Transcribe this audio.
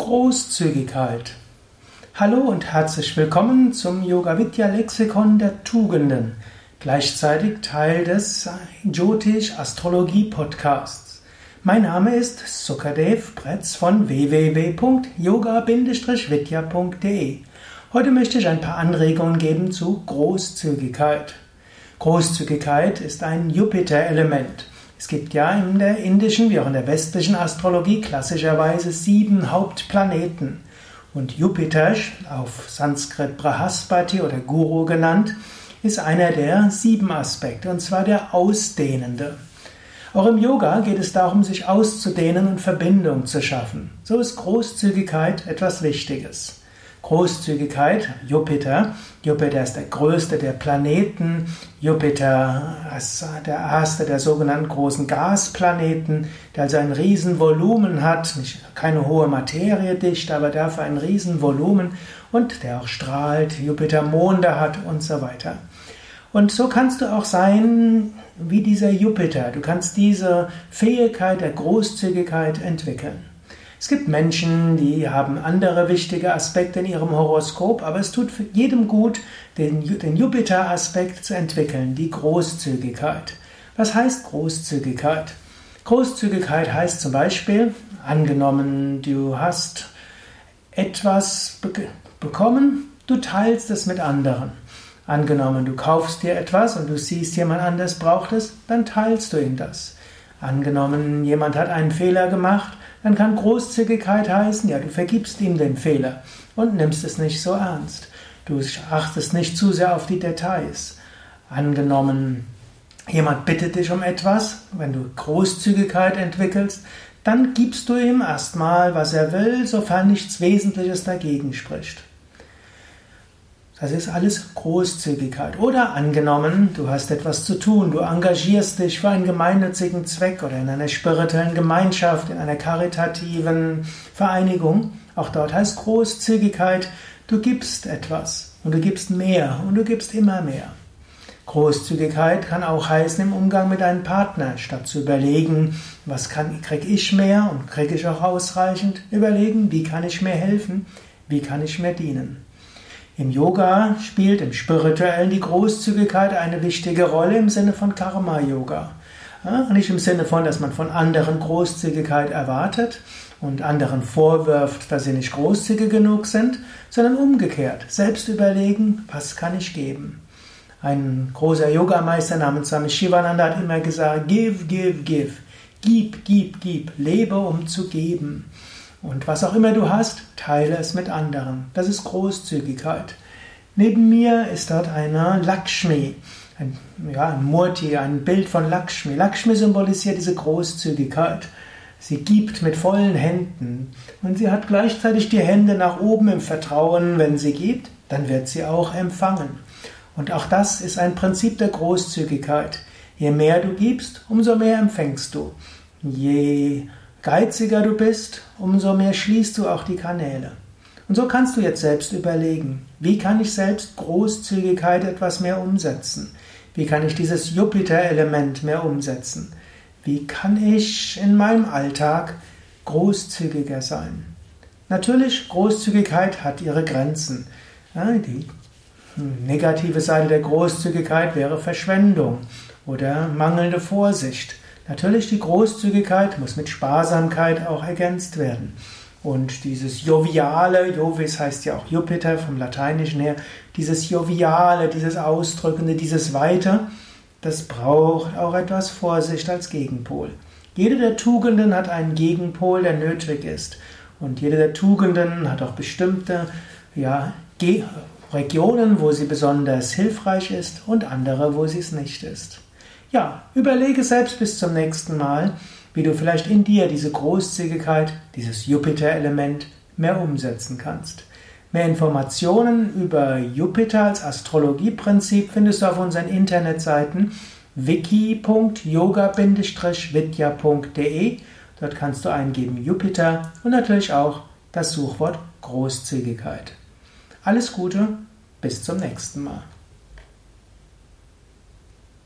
Großzügigkeit. Hallo und herzlich willkommen zum Yoga Vidya Lexikon der Tugenden, gleichzeitig Teil des Jyotish Astrologie Podcasts. Mein Name ist Sukadev Bretz von www.yoga-vidya.de. Heute möchte ich ein paar Anregungen geben zu Großzügigkeit. Großzügigkeit ist ein Jupiter-Element. Es gibt ja in der indischen wie auch in der westlichen Astrologie klassischerweise sieben Hauptplaneten. Und Jupiter, auf Sanskrit Brahaspati oder Guru genannt, ist einer der sieben Aspekte, und zwar der Ausdehnende. Auch im Yoga geht es darum, sich auszudehnen und Verbindung zu schaffen. So ist Großzügigkeit etwas Wichtiges. Großzügigkeit, Jupiter. Jupiter ist der größte der Planeten. Jupiter ist der erste der sogenannten großen Gasplaneten, der also ein Riesenvolumen hat, keine hohe Materie dicht, aber dafür ein Riesenvolumen und der auch strahlt, Jupiter Monde hat und so weiter. Und so kannst du auch sein wie dieser Jupiter. Du kannst diese Fähigkeit der Großzügigkeit entwickeln. Es gibt Menschen, die haben andere wichtige Aspekte in ihrem Horoskop, aber es tut jedem gut, den, den Jupiter-Aspekt zu entwickeln, die Großzügigkeit. Was heißt Großzügigkeit? Großzügigkeit heißt zum Beispiel, angenommen, du hast etwas be bekommen, du teilst es mit anderen. Angenommen, du kaufst dir etwas und du siehst, jemand anders braucht es, dann teilst du ihm das. Angenommen, jemand hat einen Fehler gemacht, dann kann Großzügigkeit heißen, ja, du vergibst ihm den Fehler und nimmst es nicht so ernst. Du achtest nicht zu sehr auf die Details. Angenommen, jemand bittet dich um etwas, wenn du Großzügigkeit entwickelst, dann gibst du ihm erstmal, was er will, sofern nichts Wesentliches dagegen spricht. Das ist alles Großzügigkeit. Oder angenommen, du hast etwas zu tun, du engagierst dich für einen gemeinnützigen Zweck oder in einer spirituellen Gemeinschaft, in einer karitativen Vereinigung. Auch dort heißt Großzügigkeit, du gibst etwas und du gibst mehr und du gibst immer mehr. Großzügigkeit kann auch heißen im Umgang mit deinem Partner, statt zu überlegen, was kann, krieg ich mehr und kriege ich auch ausreichend, überlegen, wie kann ich mir helfen, wie kann ich mir dienen. Im Yoga spielt im Spirituellen die Großzügigkeit eine wichtige Rolle im Sinne von Karma-Yoga. Ja, nicht im Sinne von, dass man von anderen Großzügigkeit erwartet und anderen vorwirft, dass sie nicht großzügig genug sind, sondern umgekehrt, selbst überlegen, was kann ich geben. Ein großer Yogameister namens Swami Shivananda hat immer gesagt, give, give, give. Gib, gib, gib. Lebe, um zu geben. Und was auch immer du hast, teile es mit anderen. Das ist Großzügigkeit. Neben mir ist dort eine Lakshmi, ein, ja, ein Murti, ein Bild von Lakshmi. Lakshmi symbolisiert diese Großzügigkeit. Sie gibt mit vollen Händen und sie hat gleichzeitig die Hände nach oben im Vertrauen, wenn sie gibt, dann wird sie auch empfangen. Und auch das ist ein Prinzip der Großzügigkeit. Je mehr du gibst, umso mehr empfängst du. Je geiziger du bist, umso mehr schließt du auch die Kanäle. Und so kannst du jetzt selbst überlegen, wie kann ich selbst Großzügigkeit etwas mehr umsetzen? Wie kann ich dieses Jupiter-Element mehr umsetzen? Wie kann ich in meinem Alltag großzügiger sein? Natürlich, Großzügigkeit hat ihre Grenzen. die negative Seite der Großzügigkeit wäre Verschwendung oder mangelnde Vorsicht. Natürlich, die Großzügigkeit muss mit Sparsamkeit auch ergänzt werden. Und dieses Joviale, Jovis heißt ja auch Jupiter vom Lateinischen her, dieses Joviale, dieses Ausdrückende, dieses Weite, das braucht auch etwas Vorsicht als Gegenpol. Jede der Tugenden hat einen Gegenpol, der nötig ist. Und jede der Tugenden hat auch bestimmte ja, Regionen, wo sie besonders hilfreich ist und andere, wo sie es nicht ist. Ja, überlege selbst bis zum nächsten Mal, wie du vielleicht in dir diese Großzügigkeit, dieses Jupiter-Element mehr umsetzen kannst. Mehr Informationen über Jupiter als Astrologieprinzip findest du auf unseren Internetseiten wiki.yoga-vidya.de. Dort kannst du eingeben Jupiter und natürlich auch das Suchwort Großzügigkeit. Alles Gute, bis zum nächsten Mal.